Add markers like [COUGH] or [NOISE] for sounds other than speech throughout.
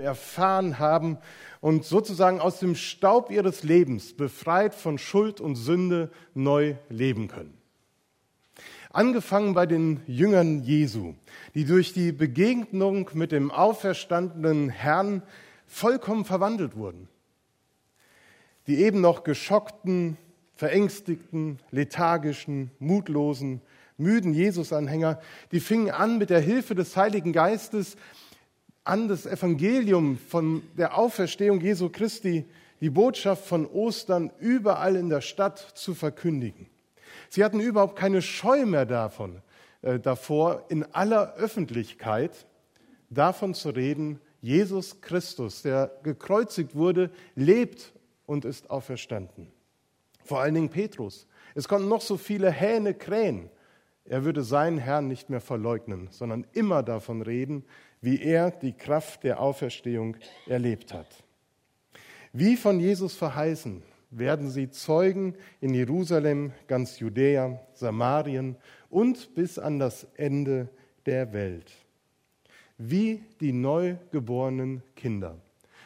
erfahren haben und sozusagen aus dem Staub ihres Lebens, befreit von Schuld und Sünde, neu leben können. Angefangen bei den Jüngern Jesu, die durch die Begegnung mit dem auferstandenen Herrn vollkommen verwandelt wurden. Die eben noch geschockten, verängstigten, lethargischen, mutlosen, müden Jesus-Anhänger, die fingen an, mit der Hilfe des Heiligen Geistes an das Evangelium von der Auferstehung Jesu Christi, die Botschaft von Ostern überall in der Stadt zu verkündigen. Sie hatten überhaupt keine Scheu mehr davon, äh, davor, in aller Öffentlichkeit davon zu reden, Jesus Christus, der gekreuzigt wurde, lebt und ist auferstanden. Vor allen Dingen Petrus. Es konnten noch so viele Hähne krähen. Er würde seinen Herrn nicht mehr verleugnen, sondern immer davon reden, wie er die Kraft der Auferstehung erlebt hat. Wie von Jesus verheißen, werden sie Zeugen in Jerusalem, ganz Judäa, Samarien und bis an das Ende der Welt. Wie die neugeborenen Kinder.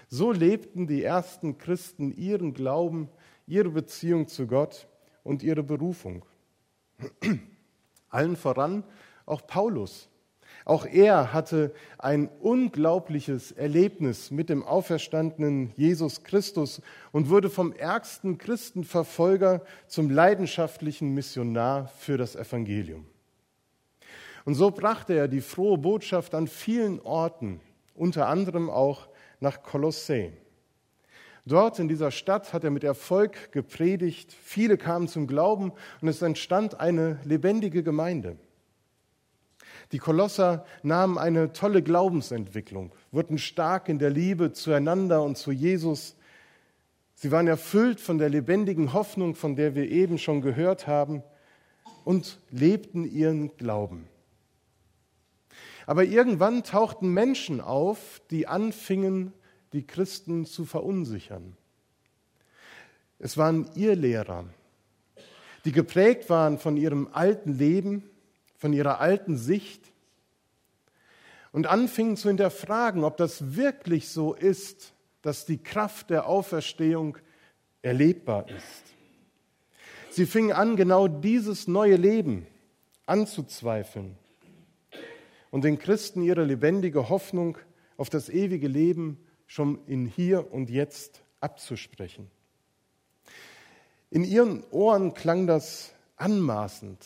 So lebten die ersten Christen ihren Glauben, ihre Beziehung zu Gott und ihre Berufung. [CLEARS THROAT] Allen voran auch Paulus, auch er hatte ein unglaubliches Erlebnis mit dem auferstandenen Jesus Christus und wurde vom ärgsten Christenverfolger zum leidenschaftlichen Missionar für das Evangelium. Und so brachte er die frohe Botschaft an vielen Orten, unter anderem auch nach Kolossä. Dort in dieser Stadt hat er mit Erfolg gepredigt, viele kamen zum Glauben und es entstand eine lebendige Gemeinde. Die Kolosser nahmen eine tolle Glaubensentwicklung, wurden stark in der Liebe zueinander und zu Jesus. Sie waren erfüllt von der lebendigen Hoffnung, von der wir eben schon gehört haben, und lebten ihren Glauben. Aber irgendwann tauchten Menschen auf, die anfingen, die Christen zu verunsichern. Es waren ihr Lehrer, die geprägt waren von ihrem alten Leben, von ihrer alten Sicht und anfingen zu hinterfragen, ob das wirklich so ist, dass die Kraft der Auferstehung erlebbar ist. Sie fingen an, genau dieses neue Leben anzuzweifeln und den Christen ihre lebendige Hoffnung auf das ewige Leben schon in hier und jetzt abzusprechen. In ihren Ohren klang das anmaßend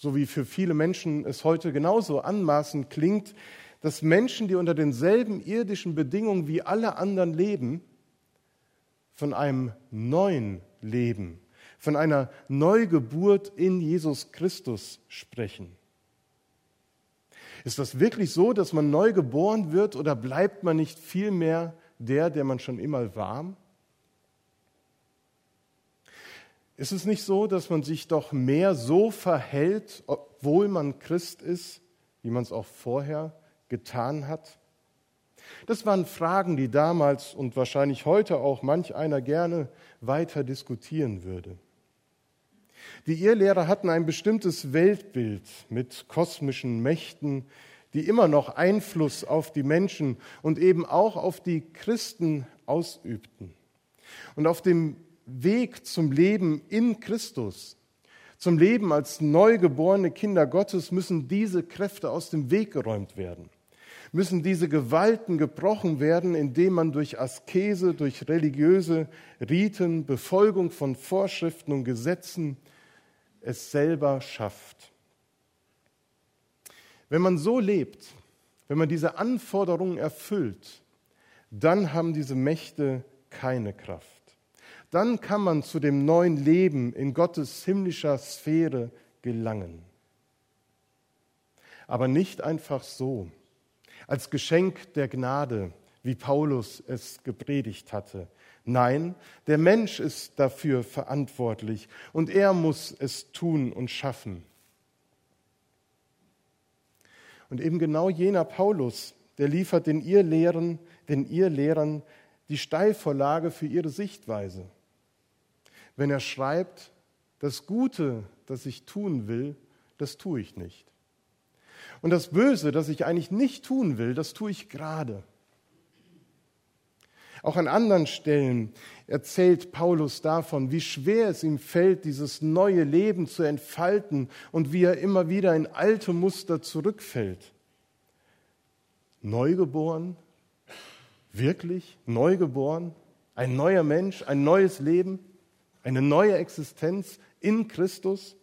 so wie für viele Menschen es heute genauso anmaßend klingt, dass Menschen, die unter denselben irdischen Bedingungen wie alle anderen leben, von einem neuen Leben, von einer Neugeburt in Jesus Christus sprechen. Ist das wirklich so, dass man neu geboren wird oder bleibt man nicht vielmehr der, der man schon immer war? Ist es nicht so, dass man sich doch mehr so verhält, obwohl man Christ ist, wie man es auch vorher getan hat? Das waren Fragen, die damals und wahrscheinlich heute auch manch einer gerne weiter diskutieren würde. Die Irrlehrer hatten ein bestimmtes Weltbild mit kosmischen Mächten, die immer noch Einfluss auf die Menschen und eben auch auf die Christen ausübten. Und auf dem Weg zum Leben in Christus, zum Leben als neugeborene Kinder Gottes, müssen diese Kräfte aus dem Weg geräumt werden, müssen diese Gewalten gebrochen werden, indem man durch Askese, durch religiöse Riten, Befolgung von Vorschriften und Gesetzen es selber schafft. Wenn man so lebt, wenn man diese Anforderungen erfüllt, dann haben diese Mächte keine Kraft dann kann man zu dem neuen Leben in Gottes himmlischer Sphäre gelangen. Aber nicht einfach so, als Geschenk der Gnade, wie Paulus es gepredigt hatte. Nein, der Mensch ist dafür verantwortlich und er muss es tun und schaffen. Und eben genau jener Paulus, der liefert den ihr Lehren, den ihr Lehrern die Steilvorlage für ihre Sichtweise wenn er schreibt, das Gute, das ich tun will, das tue ich nicht. Und das Böse, das ich eigentlich nicht tun will, das tue ich gerade. Auch an anderen Stellen erzählt Paulus davon, wie schwer es ihm fällt, dieses neue Leben zu entfalten und wie er immer wieder in alte Muster zurückfällt. Neugeboren? Wirklich? Neugeboren? Ein neuer Mensch? Ein neues Leben? Eine neue Existenz in Christus?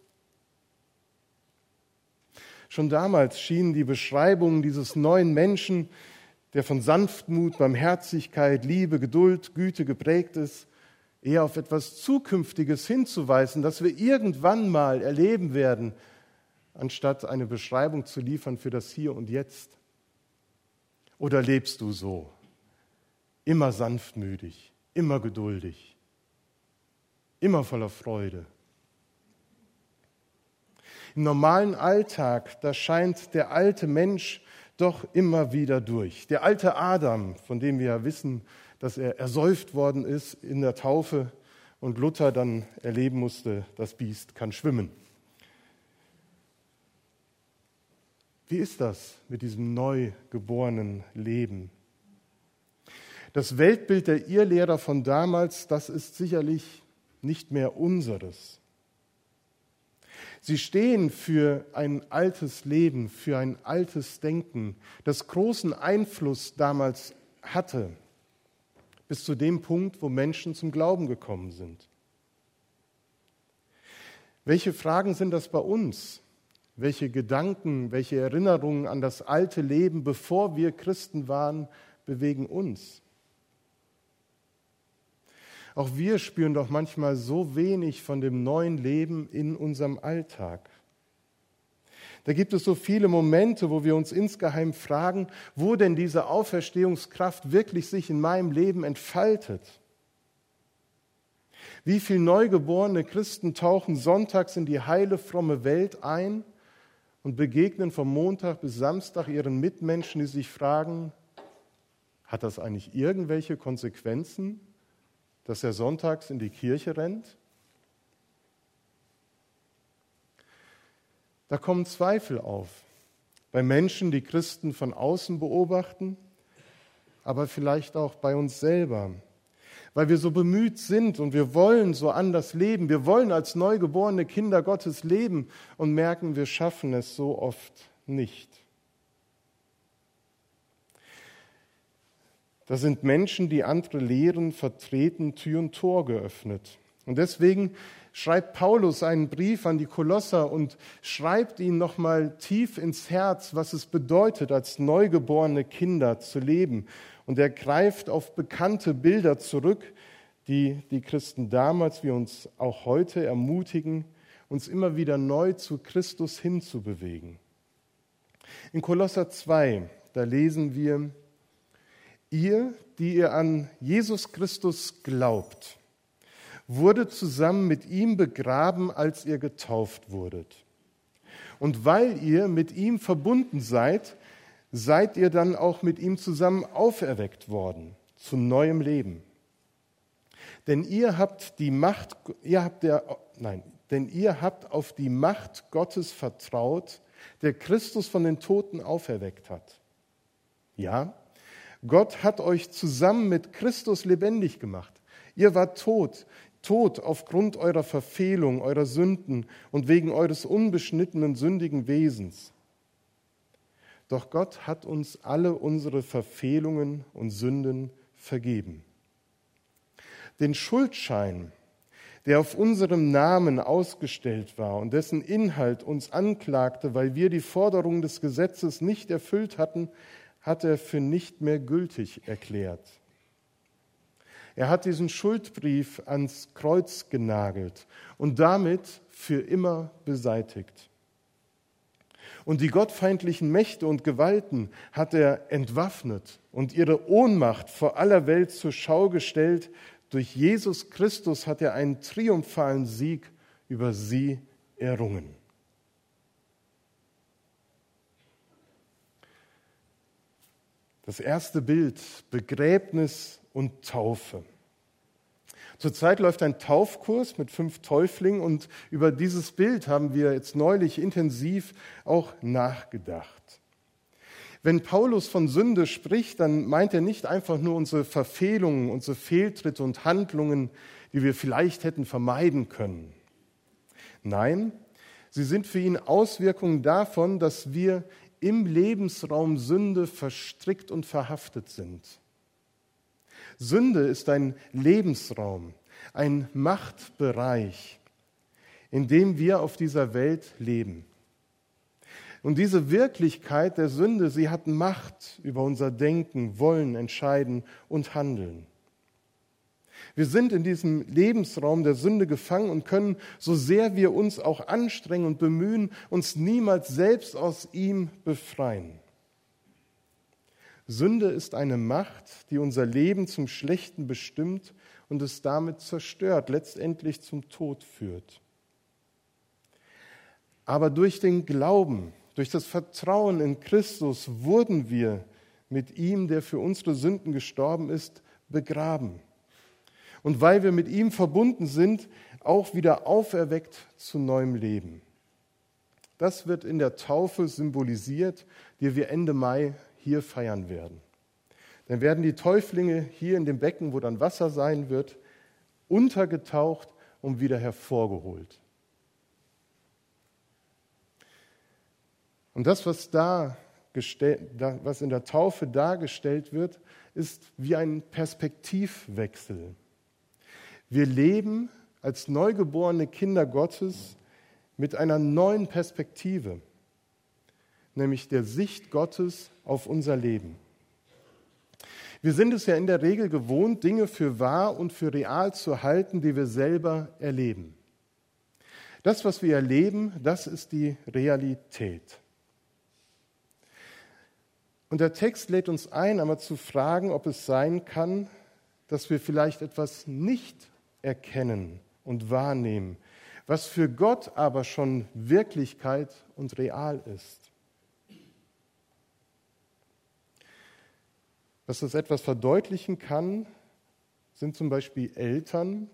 Schon damals schienen die Beschreibungen dieses neuen Menschen der von Sanftmut, Barmherzigkeit, Liebe, Geduld, Güte geprägt ist, eher auf etwas Zukünftiges hinzuweisen, das wir irgendwann mal erleben werden, anstatt eine Beschreibung zu liefern für das Hier und Jetzt. Oder lebst du so, immer sanftmütig, immer geduldig, immer voller Freude? Im normalen Alltag, da scheint der alte Mensch doch immer wieder durch. Der alte Adam, von dem wir ja wissen, dass er ersäuft worden ist in der Taufe und Luther dann erleben musste, das Biest kann schwimmen. Wie ist das mit diesem neu geborenen Leben? Das Weltbild der Irrlehrer von damals, das ist sicherlich nicht mehr unseres. Sie stehen für ein altes Leben, für ein altes Denken, das großen Einfluss damals hatte, bis zu dem Punkt, wo Menschen zum Glauben gekommen sind. Welche Fragen sind das bei uns? Welche Gedanken, welche Erinnerungen an das alte Leben, bevor wir Christen waren, bewegen uns? Auch wir spüren doch manchmal so wenig von dem neuen Leben in unserem Alltag. Da gibt es so viele Momente, wo wir uns insgeheim fragen, wo denn diese Auferstehungskraft wirklich sich in meinem Leben entfaltet. Wie viele neugeborene Christen tauchen sonntags in die heile, fromme Welt ein und begegnen vom Montag bis Samstag ihren Mitmenschen, die sich fragen, hat das eigentlich irgendwelche Konsequenzen? Dass er sonntags in die Kirche rennt? Da kommen Zweifel auf bei Menschen, die Christen von außen beobachten, aber vielleicht auch bei uns selber, weil wir so bemüht sind und wir wollen so anders leben. Wir wollen als neugeborene Kinder Gottes leben und merken, wir schaffen es so oft nicht. Da sind Menschen, die andere Lehren vertreten, Tür und Tor geöffnet. Und deswegen schreibt Paulus einen Brief an die Kolosser und schreibt ihnen nochmal tief ins Herz, was es bedeutet, als neugeborene Kinder zu leben. Und er greift auf bekannte Bilder zurück, die die Christen damals wie uns auch heute ermutigen, uns immer wieder neu zu Christus hinzubewegen. In Kolosser 2, da lesen wir, Ihr, die ihr an Jesus Christus glaubt, wurde zusammen mit ihm begraben, als ihr getauft wurdet. Und weil ihr mit ihm verbunden seid, seid ihr dann auch mit ihm zusammen auferweckt worden zu neuem Leben. Denn ihr habt die Macht, ihr habt der, nein, denn ihr habt auf die Macht Gottes vertraut, der Christus von den Toten auferweckt hat. Ja, Gott hat euch zusammen mit Christus lebendig gemacht. Ihr wart tot, tot aufgrund eurer Verfehlung, eurer Sünden und wegen eures unbeschnittenen, sündigen Wesens. Doch Gott hat uns alle unsere Verfehlungen und Sünden vergeben. Den Schuldschein, der auf unserem Namen ausgestellt war und dessen Inhalt uns anklagte, weil wir die Forderungen des Gesetzes nicht erfüllt hatten, hat er für nicht mehr gültig erklärt. Er hat diesen Schuldbrief ans Kreuz genagelt und damit für immer beseitigt. Und die gottfeindlichen Mächte und Gewalten hat er entwaffnet und ihre Ohnmacht vor aller Welt zur Schau gestellt. Durch Jesus Christus hat er einen triumphalen Sieg über sie errungen. Das erste Bild, Begräbnis und Taufe. Zurzeit läuft ein Taufkurs mit fünf Täuflingen und über dieses Bild haben wir jetzt neulich intensiv auch nachgedacht. Wenn Paulus von Sünde spricht, dann meint er nicht einfach nur unsere Verfehlungen, unsere Fehltritte und Handlungen, die wir vielleicht hätten vermeiden können. Nein, sie sind für ihn Auswirkungen davon, dass wir im Lebensraum Sünde verstrickt und verhaftet sind. Sünde ist ein Lebensraum, ein Machtbereich, in dem wir auf dieser Welt leben. Und diese Wirklichkeit der Sünde, sie hat Macht über unser Denken, Wollen, Entscheiden und Handeln. Wir sind in diesem Lebensraum der Sünde gefangen und können, so sehr wir uns auch anstrengen und bemühen, uns niemals selbst aus ihm befreien. Sünde ist eine Macht, die unser Leben zum Schlechten bestimmt und es damit zerstört, letztendlich zum Tod führt. Aber durch den Glauben, durch das Vertrauen in Christus wurden wir mit ihm, der für unsere Sünden gestorben ist, begraben. Und weil wir mit ihm verbunden sind, auch wieder auferweckt zu neuem Leben. Das wird in der Taufe symbolisiert, die wir Ende Mai hier feiern werden. Dann werden die Täuflinge hier in dem Becken, wo dann Wasser sein wird, untergetaucht und wieder hervorgeholt. Und das, was, da was in der Taufe dargestellt wird, ist wie ein Perspektivwechsel. Wir leben als neugeborene Kinder Gottes mit einer neuen Perspektive, nämlich der Sicht Gottes auf unser Leben. Wir sind es ja in der Regel gewohnt, Dinge für wahr und für real zu halten, die wir selber erleben. Das, was wir erleben, das ist die Realität. Und der Text lädt uns ein, einmal zu fragen, ob es sein kann, dass wir vielleicht etwas nicht erkennen und wahrnehmen, was für Gott aber schon Wirklichkeit und real ist. Was das etwas verdeutlichen kann, sind zum Beispiel Eltern,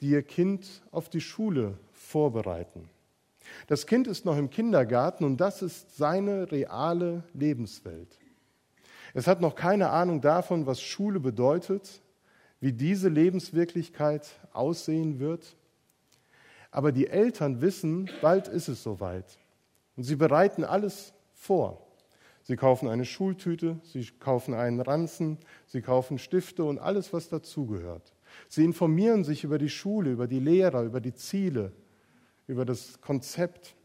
die ihr Kind auf die Schule vorbereiten. Das Kind ist noch im Kindergarten und das ist seine reale Lebenswelt. Es hat noch keine Ahnung davon, was Schule bedeutet, wie diese Lebenswirklichkeit aussehen wird. Aber die Eltern wissen, bald ist es soweit. Und sie bereiten alles vor. Sie kaufen eine Schultüte, sie kaufen einen Ranzen, sie kaufen Stifte und alles, was dazugehört. Sie informieren sich über die Schule, über die Lehrer, über die Ziele, über das Konzept.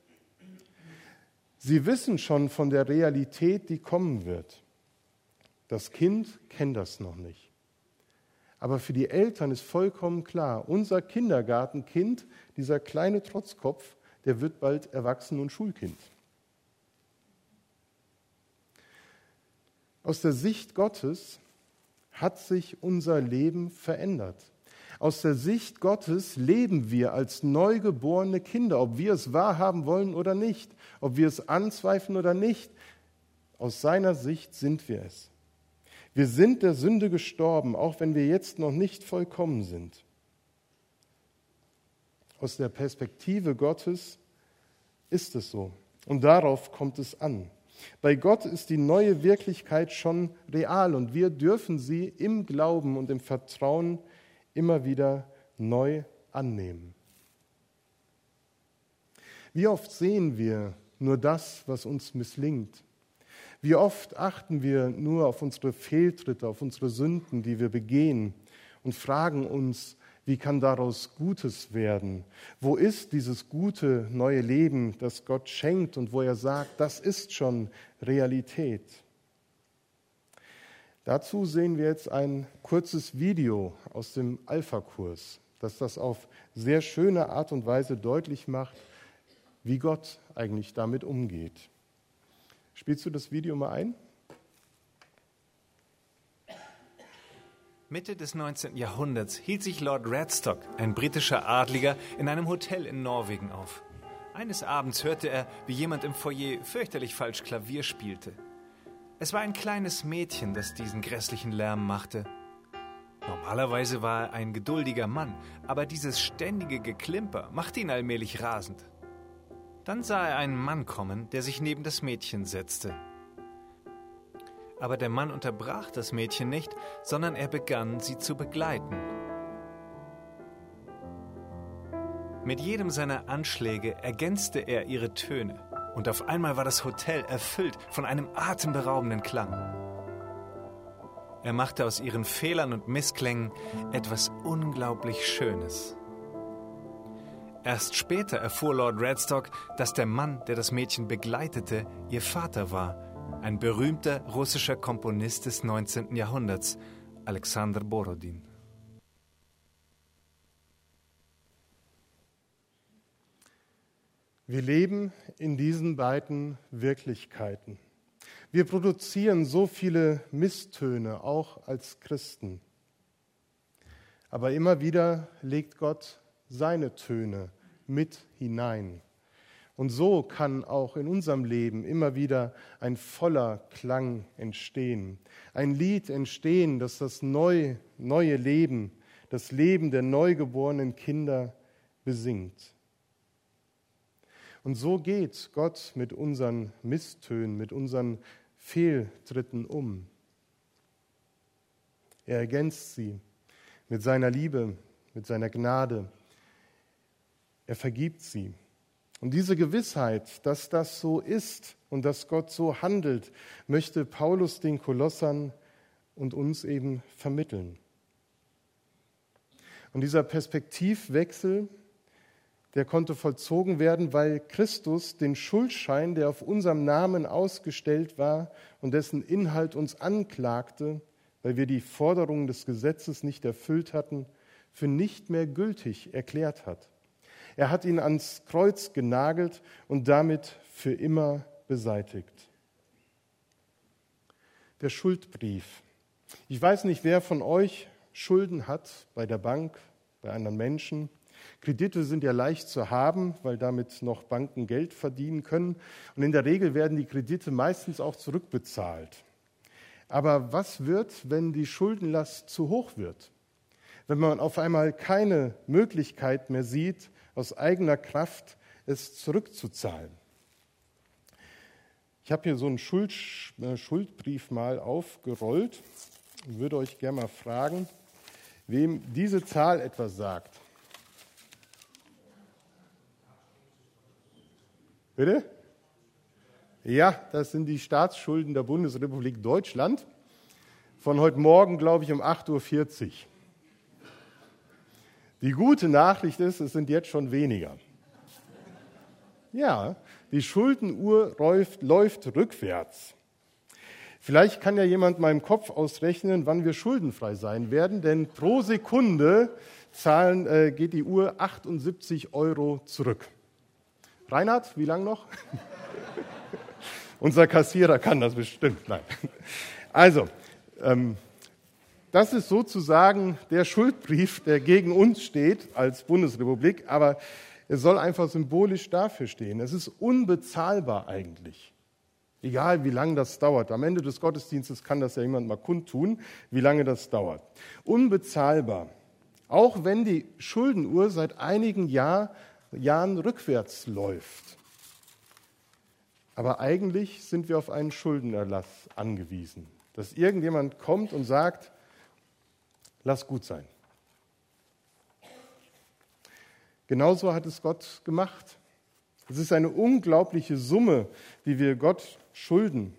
Sie wissen schon von der Realität, die kommen wird. Das Kind kennt das noch nicht. Aber für die Eltern ist vollkommen klar, unser Kindergartenkind, dieser kleine Trotzkopf, der wird bald Erwachsen- und Schulkind. Aus der Sicht Gottes hat sich unser Leben verändert. Aus der Sicht Gottes leben wir als neugeborene Kinder, ob wir es wahrhaben wollen oder nicht, ob wir es anzweifeln oder nicht. Aus seiner Sicht sind wir es. Wir sind der Sünde gestorben, auch wenn wir jetzt noch nicht vollkommen sind. Aus der Perspektive Gottes ist es so. Und darauf kommt es an. Bei Gott ist die neue Wirklichkeit schon real und wir dürfen sie im Glauben und im Vertrauen immer wieder neu annehmen. Wie oft sehen wir nur das, was uns misslingt? Wie oft achten wir nur auf unsere Fehltritte, auf unsere Sünden, die wir begehen und fragen uns, wie kann daraus Gutes werden? Wo ist dieses gute neue Leben, das Gott schenkt und wo er sagt, das ist schon Realität? Dazu sehen wir jetzt ein kurzes Video aus dem Alpha-Kurs, das das auf sehr schöne Art und Weise deutlich macht, wie Gott eigentlich damit umgeht. Spielst du das Video mal ein? Mitte des 19. Jahrhunderts hielt sich Lord Radstock, ein britischer Adliger, in einem Hotel in Norwegen auf. Eines Abends hörte er, wie jemand im Foyer fürchterlich falsch Klavier spielte. Es war ein kleines Mädchen, das diesen grässlichen Lärm machte. Normalerweise war er ein geduldiger Mann, aber dieses ständige Geklimper machte ihn allmählich rasend. Dann sah er einen Mann kommen, der sich neben das Mädchen setzte. Aber der Mann unterbrach das Mädchen nicht, sondern er begann, sie zu begleiten. Mit jedem seiner Anschläge ergänzte er ihre Töne, und auf einmal war das Hotel erfüllt von einem atemberaubenden Klang. Er machte aus ihren Fehlern und Missklängen etwas unglaublich Schönes. Erst später erfuhr Lord Redstock, dass der Mann, der das Mädchen begleitete, ihr Vater war, ein berühmter russischer Komponist des 19. Jahrhunderts, Alexander Borodin. Wir leben in diesen beiden Wirklichkeiten. Wir produzieren so viele Misstöne, auch als Christen. Aber immer wieder legt Gott seine Töne mit hinein. Und so kann auch in unserem Leben immer wieder ein voller Klang entstehen. Ein Lied entstehen, das das neue, neue Leben, das Leben der neugeborenen Kinder besingt. Und so geht Gott mit unseren Misstönen, mit unseren Fehltritten um. Er ergänzt sie mit seiner Liebe, mit seiner Gnade. Er vergibt sie. Und diese Gewissheit, dass das so ist und dass Gott so handelt, möchte Paulus den Kolossern und uns eben vermitteln. Und dieser Perspektivwechsel, der konnte vollzogen werden, weil Christus den Schuldschein, der auf unserem Namen ausgestellt war und dessen Inhalt uns anklagte, weil wir die Forderungen des Gesetzes nicht erfüllt hatten, für nicht mehr gültig erklärt hat. Er hat ihn ans Kreuz genagelt und damit für immer beseitigt. Der Schuldbrief. Ich weiß nicht, wer von euch Schulden hat bei der Bank, bei anderen Menschen. Kredite sind ja leicht zu haben, weil damit noch Banken Geld verdienen können. Und in der Regel werden die Kredite meistens auch zurückbezahlt. Aber was wird, wenn die Schuldenlast zu hoch wird? Wenn man auf einmal keine Möglichkeit mehr sieht, aus eigener Kraft es zurückzuzahlen. Ich habe hier so einen Schuld, äh, Schuldbrief mal aufgerollt und würde euch gerne mal fragen, wem diese Zahl etwas sagt. Bitte? Ja, das sind die Staatsschulden der Bundesrepublik Deutschland. Von heute Morgen, glaube ich, um 8.40 Uhr. Die gute Nachricht ist, es sind jetzt schon weniger. Ja, die Schuldenuhr läuft, läuft rückwärts. Vielleicht kann ja jemand meinem Kopf ausrechnen, wann wir schuldenfrei sein werden, denn pro Sekunde zahlen, äh, geht die Uhr 78 Euro zurück. Reinhard, wie lang noch? [LAUGHS] Unser Kassierer kann das bestimmt. Nein. Also, ähm, das ist sozusagen der Schuldbrief, der gegen uns steht als Bundesrepublik, aber er soll einfach symbolisch dafür stehen. Es ist unbezahlbar eigentlich. Egal wie lange das dauert. Am Ende des Gottesdienstes kann das ja jemand mal kundtun, wie lange das dauert. Unbezahlbar. Auch wenn die Schuldenuhr seit einigen Jahr, Jahren rückwärts läuft. Aber eigentlich sind wir auf einen Schuldenerlass angewiesen. Dass irgendjemand kommt und sagt, lass gut sein. Genauso hat es Gott gemacht. Es ist eine unglaubliche Summe, die wir Gott schulden.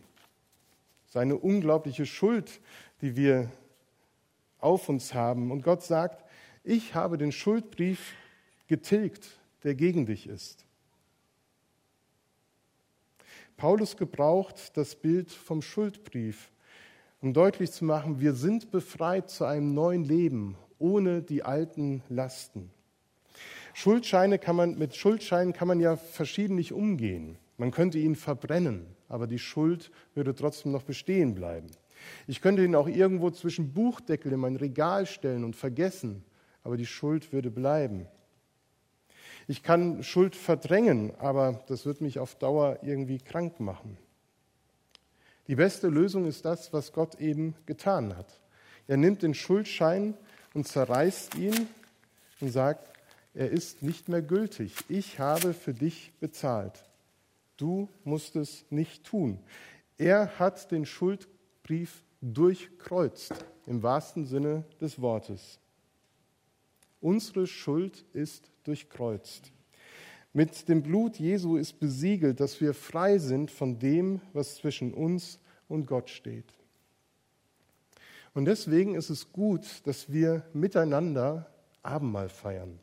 Seine unglaubliche Schuld, die wir auf uns haben. Und Gott sagt, ich habe den Schuldbrief getilgt, der gegen dich ist. Paulus gebraucht das Bild vom Schuldbrief, um deutlich zu machen, wir sind befreit zu einem neuen Leben ohne die alten Lasten. Schuldscheine kann man, mit Schuldscheinen kann man ja verschiedentlich umgehen. Man könnte ihn verbrennen, aber die Schuld würde trotzdem noch bestehen bleiben. Ich könnte ihn auch irgendwo zwischen Buchdeckel in mein Regal stellen und vergessen, aber die Schuld würde bleiben. Ich kann Schuld verdrängen, aber das wird mich auf Dauer irgendwie krank machen. Die beste Lösung ist das, was Gott eben getan hat. Er nimmt den Schuldschein und zerreißt ihn und sagt, er ist nicht mehr gültig. Ich habe für dich bezahlt. Du musst es nicht tun. Er hat den Schuldbrief durchkreuzt, im wahrsten Sinne des Wortes. Unsere Schuld ist durchkreuzt. Mit dem Blut Jesu ist besiegelt, dass wir frei sind von dem, was zwischen uns und Gott steht. Und deswegen ist es gut, dass wir miteinander Abendmahl feiern.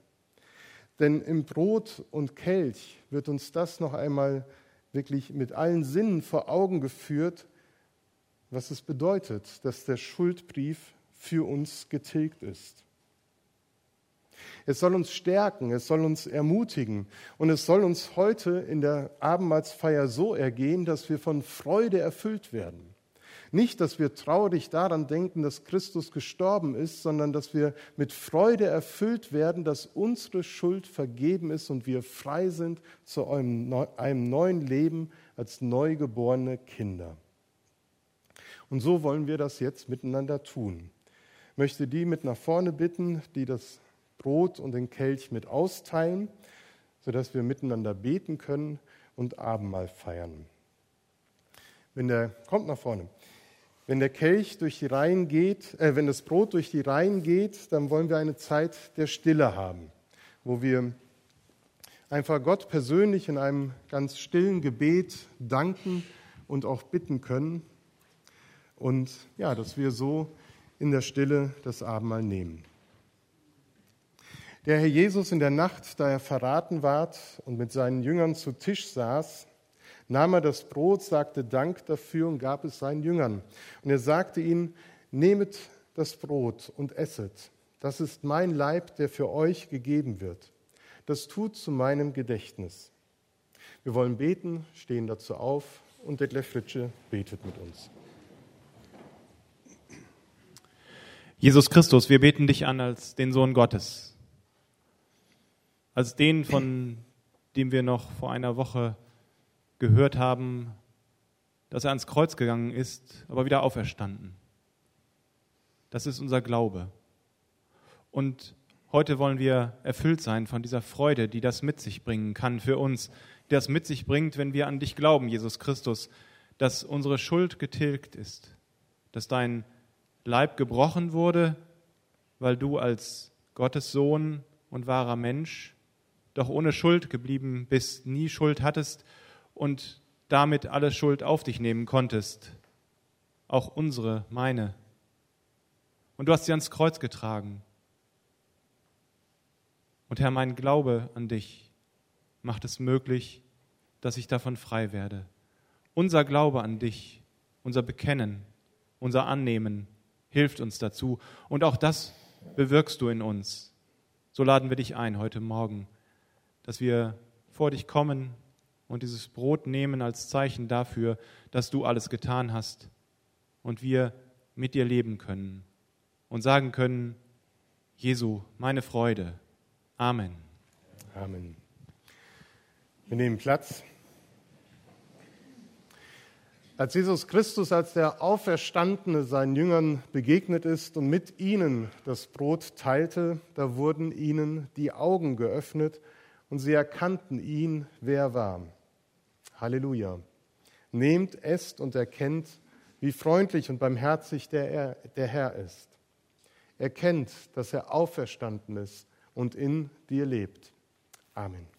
Denn im Brot und Kelch wird uns das noch einmal wirklich mit allen Sinnen vor Augen geführt, was es bedeutet, dass der Schuldbrief für uns getilgt ist. Es soll uns stärken, es soll uns ermutigen und es soll uns heute in der Abendmahlsfeier so ergehen, dass wir von Freude erfüllt werden. Nicht, dass wir traurig daran denken, dass Christus gestorben ist, sondern dass wir mit Freude erfüllt werden, dass unsere Schuld vergeben ist und wir frei sind zu einem neuen Leben als neugeborene Kinder. Und so wollen wir das jetzt miteinander tun. Ich möchte die mit nach vorne bitten, die das Brot und den Kelch mit austeilen, sodass wir miteinander beten können und Abendmahl feiern. Wenn der kommt nach vorne. Wenn der Kelch durch die Reihen geht, äh, wenn das Brot durch die Reihen geht, dann wollen wir eine Zeit der Stille haben, wo wir einfach Gott persönlich in einem ganz stillen Gebet danken und auch bitten können. Und ja, dass wir so in der Stille das Abendmahl nehmen. Der Herr Jesus in der Nacht, da er verraten ward und mit seinen Jüngern zu Tisch saß, nahm er das Brot, sagte Dank dafür und gab es seinen Jüngern. Und er sagte ihnen, nehmet das Brot und esset. Das ist mein Leib, der für euch gegeben wird. Das tut zu meinem Gedächtnis. Wir wollen beten, stehen dazu auf und Detlef Fritsche betet mit uns. Jesus Christus, wir beten dich an als den Sohn Gottes, als den, von dem wir noch vor einer Woche gehört haben, dass er ans Kreuz gegangen ist, aber wieder auferstanden. Das ist unser Glaube. Und heute wollen wir erfüllt sein von dieser Freude, die das mit sich bringen kann für uns, die das mit sich bringt, wenn wir an dich glauben, Jesus Christus, dass unsere Schuld getilgt ist, dass dein Leib gebrochen wurde, weil du als Gottes Sohn und wahrer Mensch doch ohne Schuld geblieben bist, nie Schuld hattest und damit alle Schuld auf dich nehmen konntest, auch unsere, meine. Und du hast sie ans Kreuz getragen. Und Herr, mein Glaube an dich macht es möglich, dass ich davon frei werde. Unser Glaube an dich, unser Bekennen, unser Annehmen hilft uns dazu. Und auch das bewirkst du in uns. So laden wir dich ein heute Morgen, dass wir vor dich kommen und dieses Brot nehmen als Zeichen dafür, dass du alles getan hast und wir mit dir leben können und sagen können, Jesu, meine Freude. Amen. Amen. Wir nehmen Platz. Als Jesus Christus als der Auferstandene seinen Jüngern begegnet ist und mit ihnen das Brot teilte, da wurden ihnen die Augen geöffnet und sie erkannten ihn, wer er war. Halleluja. Nehmt, esst und erkennt, wie freundlich und barmherzig der, der Herr ist. Erkennt, dass er auferstanden ist und in dir lebt. Amen.